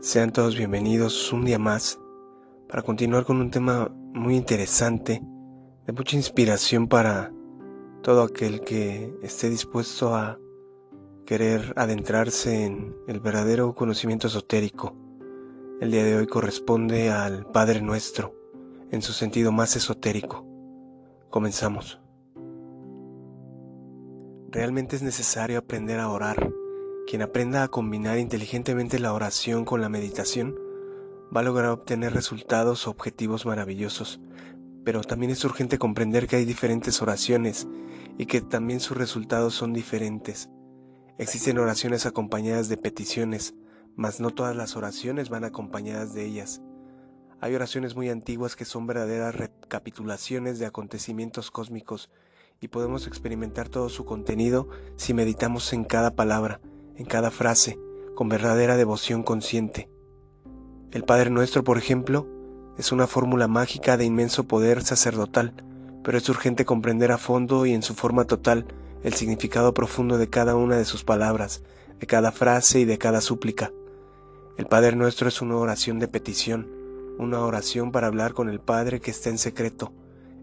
Sean todos bienvenidos un día más para continuar con un tema muy interesante, de mucha inspiración para todo aquel que esté dispuesto a querer adentrarse en el verdadero conocimiento esotérico. El día de hoy corresponde al Padre Nuestro, en su sentido más esotérico. Comenzamos. Realmente es necesario aprender a orar quien aprenda a combinar inteligentemente la oración con la meditación va a lograr obtener resultados o objetivos maravillosos, pero también es urgente comprender que hay diferentes oraciones y que también sus resultados son diferentes. Existen oraciones acompañadas de peticiones, mas no todas las oraciones van acompañadas de ellas. Hay oraciones muy antiguas que son verdaderas recapitulaciones de acontecimientos cósmicos y podemos experimentar todo su contenido si meditamos en cada palabra, en cada frase, con verdadera devoción consciente. El Padre Nuestro, por ejemplo, es una fórmula mágica de inmenso poder sacerdotal, pero es urgente comprender a fondo y en su forma total el significado profundo de cada una de sus palabras, de cada frase y de cada súplica. El Padre Nuestro es una oración de petición, una oración para hablar con el Padre que está en secreto.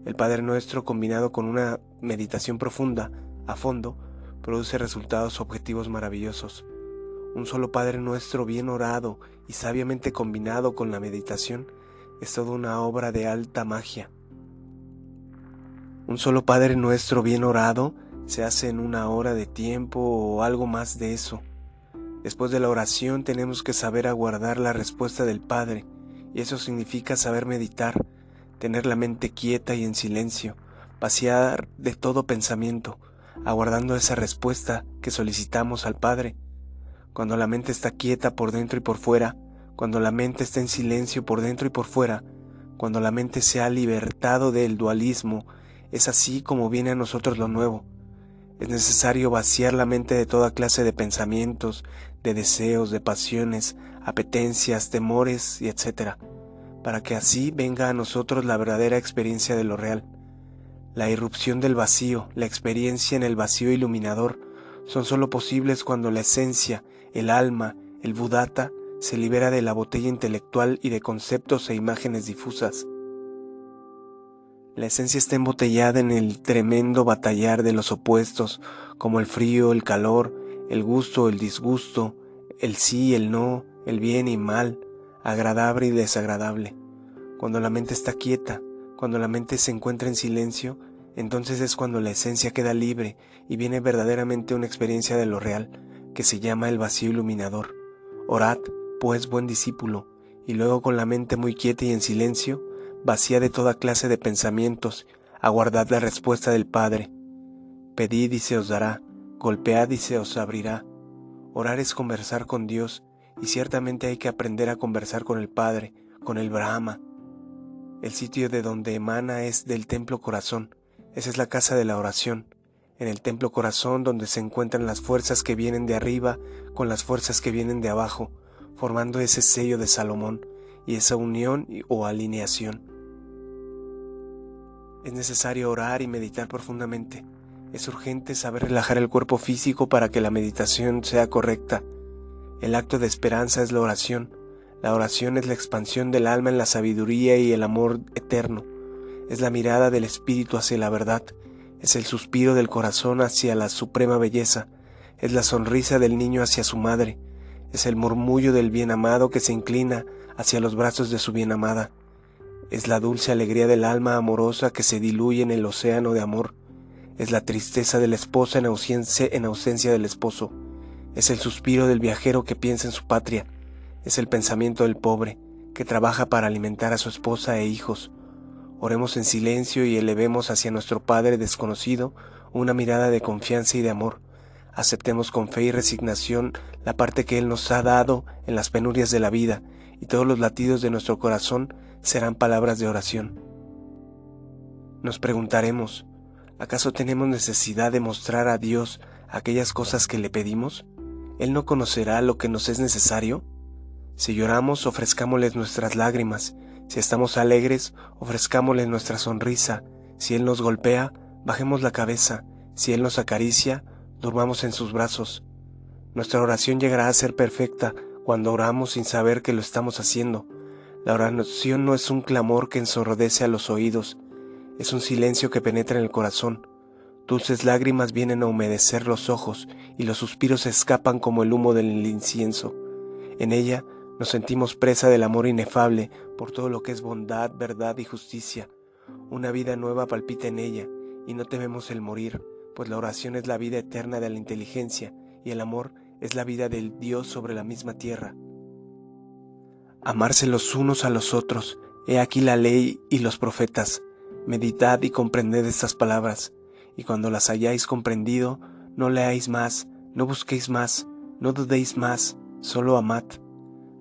El Padre Nuestro combinado con una meditación profunda, a fondo, produce resultados objetivos maravillosos. Un solo Padre Nuestro bien orado y sabiamente combinado con la meditación es toda una obra de alta magia. Un solo Padre Nuestro bien orado se hace en una hora de tiempo o algo más de eso. Después de la oración tenemos que saber aguardar la respuesta del Padre, y eso significa saber meditar, tener la mente quieta y en silencio, vaciar de todo pensamiento, aguardando esa respuesta que solicitamos al Padre. Cuando la mente está quieta por dentro y por fuera, cuando la mente está en silencio por dentro y por fuera, cuando la mente se ha libertado del dualismo, es así como viene a nosotros lo nuevo. Es necesario vaciar la mente de toda clase de pensamientos, de deseos, de pasiones, apetencias, temores y etc., para que así venga a nosotros la verdadera experiencia de lo real. La irrupción del vacío, la experiencia en el vacío iluminador, son sólo posibles cuando la esencia, el alma, el budata, se libera de la botella intelectual y de conceptos e imágenes difusas. La esencia está embotellada en el tremendo batallar de los opuestos, como el frío, el calor, el gusto, el disgusto, el sí, el no, el bien y mal, agradable y desagradable. Cuando la mente está quieta, cuando la mente se encuentra en silencio, entonces es cuando la esencia queda libre y viene verdaderamente una experiencia de lo real, que se llama el vacío iluminador. Orad, pues, buen discípulo, y luego con la mente muy quieta y en silencio, vacía de toda clase de pensamientos, aguardad la respuesta del Padre. Pedid y se os dará, golpead y se os abrirá. Orar es conversar con Dios, y ciertamente hay que aprender a conversar con el Padre, con el Brahma, el sitio de donde emana es del templo corazón. Esa es la casa de la oración. En el templo corazón donde se encuentran las fuerzas que vienen de arriba con las fuerzas que vienen de abajo, formando ese sello de Salomón y esa unión o alineación. Es necesario orar y meditar profundamente. Es urgente saber relajar el cuerpo físico para que la meditación sea correcta. El acto de esperanza es la oración. La oración es la expansión del alma en la sabiduría y el amor eterno. Es la mirada del espíritu hacia la verdad. Es el suspiro del corazón hacia la suprema belleza. Es la sonrisa del niño hacia su madre. Es el murmullo del bien amado que se inclina hacia los brazos de su bien amada. Es la dulce alegría del alma amorosa que se diluye en el océano de amor. Es la tristeza de la esposa en ausencia, en ausencia del esposo. Es el suspiro del viajero que piensa en su patria es el pensamiento del pobre, que trabaja para alimentar a su esposa e hijos. Oremos en silencio y elevemos hacia nuestro Padre desconocido una mirada de confianza y de amor. Aceptemos con fe y resignación la parte que Él nos ha dado en las penurias de la vida, y todos los latidos de nuestro corazón serán palabras de oración. Nos preguntaremos, ¿acaso tenemos necesidad de mostrar a Dios aquellas cosas que le pedimos? ¿Él no conocerá lo que nos es necesario? Si lloramos, ofrezcámosles nuestras lágrimas. Si estamos alegres, ofrezcámosle nuestra sonrisa. Si Él nos golpea, bajemos la cabeza. Si Él nos acaricia, durmamos en sus brazos. Nuestra oración llegará a ser perfecta cuando oramos sin saber que lo estamos haciendo. La oración no es un clamor que ensordece a los oídos, es un silencio que penetra en el corazón. Dulces lágrimas vienen a humedecer los ojos y los suspiros escapan como el humo del incienso. En ella nos sentimos presa del amor inefable por todo lo que es bondad, verdad y justicia. Una vida nueva palpita en ella y no tememos el morir, pues la oración es la vida eterna de la inteligencia y el amor es la vida del Dios sobre la misma tierra. Amarse los unos a los otros, he aquí la ley y los profetas. Meditad y comprended estas palabras, y cuando las hayáis comprendido, no leáis más, no busquéis más, no dudéis más, solo amad.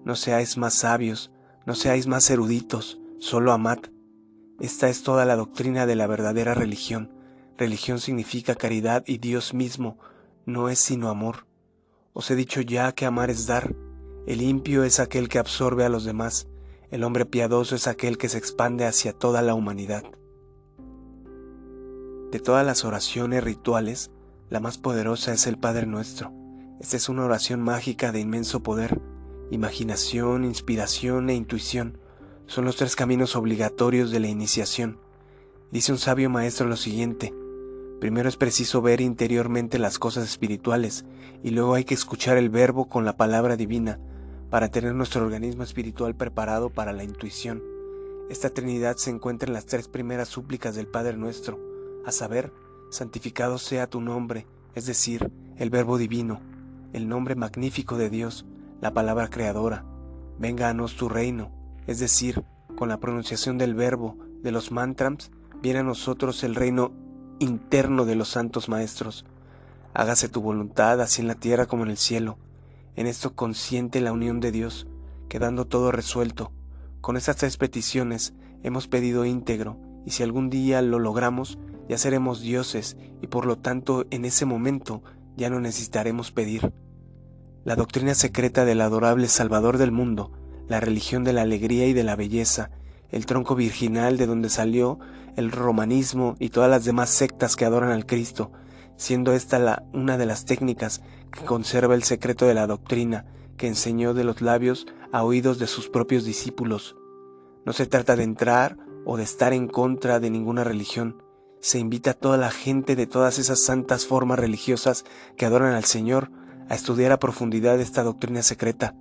No seáis más sabios, no seáis más eruditos, solo amad. Esta es toda la doctrina de la verdadera religión. Religión significa caridad y Dios mismo no es sino amor. Os he dicho ya que amar es dar. El limpio es aquel que absorbe a los demás. El hombre piadoso es aquel que se expande hacia toda la humanidad. De todas las oraciones rituales, la más poderosa es el Padre Nuestro. Esta es una oración mágica de inmenso poder Imaginación, inspiración e intuición son los tres caminos obligatorios de la iniciación. Dice un sabio maestro lo siguiente, primero es preciso ver interiormente las cosas espirituales y luego hay que escuchar el verbo con la palabra divina para tener nuestro organismo espiritual preparado para la intuición. Esta Trinidad se encuentra en las tres primeras súplicas del Padre nuestro, a saber, santificado sea tu nombre, es decir, el verbo divino, el nombre magnífico de Dios, la palabra creadora. Venga nos tu reino, es decir, con la pronunciación del verbo de los mantras, viene a nosotros el reino interno de los santos maestros. Hágase tu voluntad así en la tierra como en el cielo. En esto consiente la unión de Dios, quedando todo resuelto. Con estas tres peticiones hemos pedido íntegro, y si algún día lo logramos, ya seremos dioses, y por lo tanto en ese momento ya no necesitaremos pedir la doctrina secreta del adorable Salvador del mundo, la religión de la alegría y de la belleza, el tronco virginal de donde salió el romanismo y todas las demás sectas que adoran al Cristo, siendo esta la, una de las técnicas que conserva el secreto de la doctrina que enseñó de los labios a oídos de sus propios discípulos. No se trata de entrar o de estar en contra de ninguna religión, se invita a toda la gente de todas esas santas formas religiosas que adoran al Señor a estudiar a profundidad esta doctrina secreta.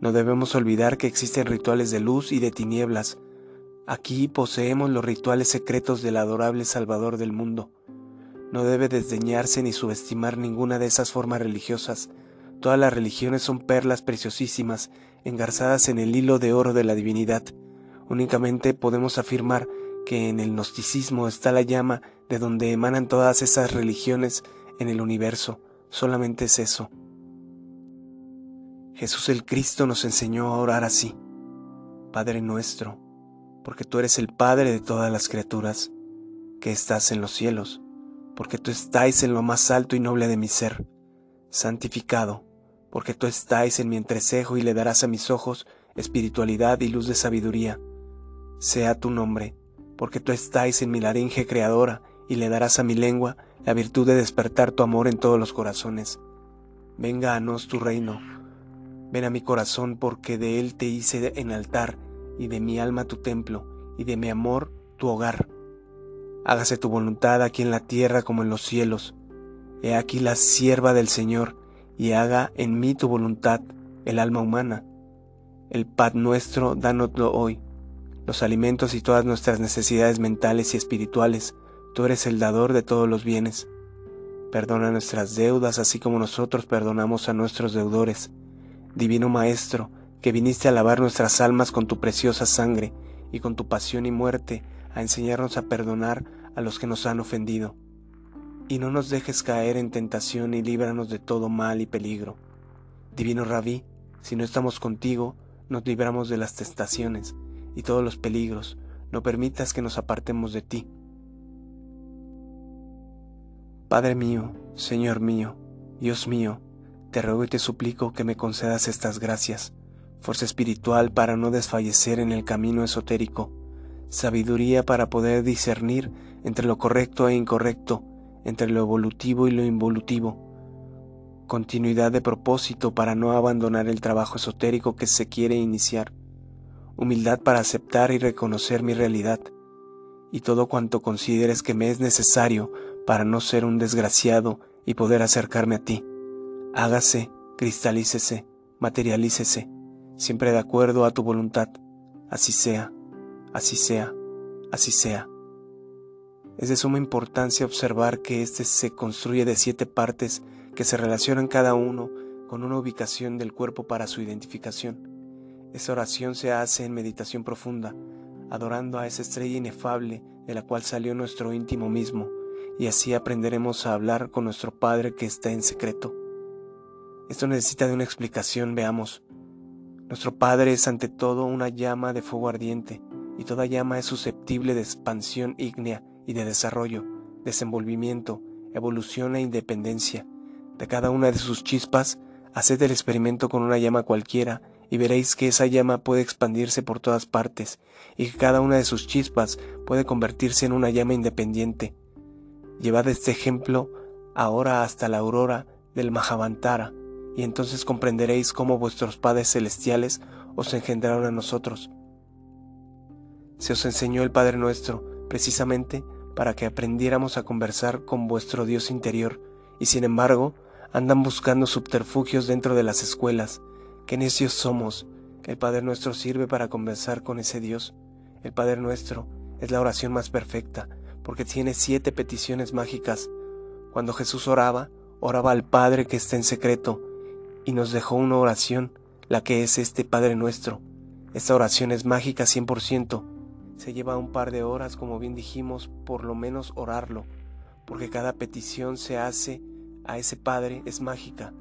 No debemos olvidar que existen rituales de luz y de tinieblas. Aquí poseemos los rituales secretos del adorable Salvador del mundo. No debe desdeñarse ni subestimar ninguna de esas formas religiosas. Todas las religiones son perlas preciosísimas, engarzadas en el hilo de oro de la divinidad. Únicamente podemos afirmar que en el gnosticismo está la llama de donde emanan todas esas religiones en el universo. Solamente es eso. Jesús el Cristo nos enseñó a orar así. Padre nuestro, porque tú eres el Padre de todas las criaturas, que estás en los cielos, porque tú estáis en lo más alto y noble de mi ser, santificado, porque tú estáis en mi entrecejo y le darás a mis ojos espiritualidad y luz de sabiduría. Sea tu nombre, porque tú estáis en mi laringe creadora y le darás a mi lengua la virtud de despertar tu amor en todos los corazones. Venga a nos tu reino. Ven a mi corazón porque de él te hice en altar y de mi alma tu templo y de mi amor tu hogar. Hágase tu voluntad aquí en la tierra como en los cielos. He aquí la sierva del Señor y haga en mí tu voluntad, el alma humana. El paz nuestro, dánoslo hoy. Los alimentos y todas nuestras necesidades mentales y espirituales Tú eres el dador de todos los bienes. Perdona nuestras deudas así como nosotros perdonamos a nuestros deudores. Divino Maestro, que viniste a lavar nuestras almas con tu preciosa sangre y con tu pasión y muerte a enseñarnos a perdonar a los que nos han ofendido. Y no nos dejes caer en tentación y líbranos de todo mal y peligro. Divino Rabí, si no estamos contigo, nos libramos de las tentaciones y todos los peligros. No permitas que nos apartemos de ti Padre mío, Señor mío, Dios mío, te ruego y te suplico que me concedas estas gracias, fuerza espiritual para no desfallecer en el camino esotérico, sabiduría para poder discernir entre lo correcto e incorrecto, entre lo evolutivo y lo involutivo, continuidad de propósito para no abandonar el trabajo esotérico que se quiere iniciar, humildad para aceptar y reconocer mi realidad, y todo cuanto consideres que me es necesario para no ser un desgraciado y poder acercarme a ti. Hágase, cristalícese, materialícese, siempre de acuerdo a tu voluntad. Así sea, así sea, así sea. Es de suma importancia observar que éste se construye de siete partes que se relacionan cada uno con una ubicación del cuerpo para su identificación. Esa oración se hace en meditación profunda, adorando a esa estrella inefable de la cual salió nuestro íntimo mismo, y así aprenderemos a hablar con nuestro Padre que está en secreto. Esto necesita de una explicación, veamos. Nuestro Padre es ante todo una llama de fuego ardiente, y toda llama es susceptible de expansión ígnea y de desarrollo, desenvolvimiento, evolución e independencia. De cada una de sus chispas, haced el experimento con una llama cualquiera y veréis que esa llama puede expandirse por todas partes y que cada una de sus chispas puede convertirse en una llama independiente. Llevad este ejemplo ahora hasta la aurora del Mahavantara y entonces comprenderéis cómo vuestros padres celestiales os engendraron a nosotros. Se os enseñó el Padre nuestro, precisamente para que aprendiéramos a conversar con vuestro Dios interior, y sin embargo andan buscando subterfugios dentro de las escuelas. Qué necios somos. El Padre nuestro sirve para conversar con ese Dios. El Padre nuestro es la oración más perfecta, porque tiene siete peticiones mágicas. Cuando Jesús oraba, oraba al Padre que está en secreto, y nos dejó una oración, la que es este Padre nuestro. Esta oración es mágica 100%, se lleva un par de horas, como bien dijimos, por lo menos orarlo, porque cada petición se hace a ese Padre es mágica.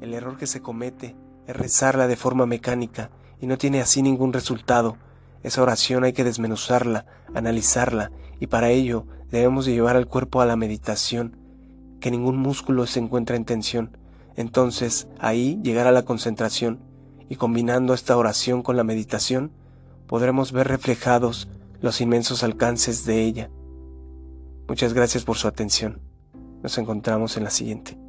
El error que se comete es rezarla de forma mecánica y no tiene así ningún resultado. Esa oración hay que desmenuzarla, analizarla, y para ello debemos de llevar al cuerpo a la meditación, que ningún músculo se encuentra en tensión. Entonces, ahí llegar a la concentración, y combinando esta oración con la meditación, podremos ver reflejados los inmensos alcances de ella. Muchas gracias por su atención. Nos encontramos en la siguiente.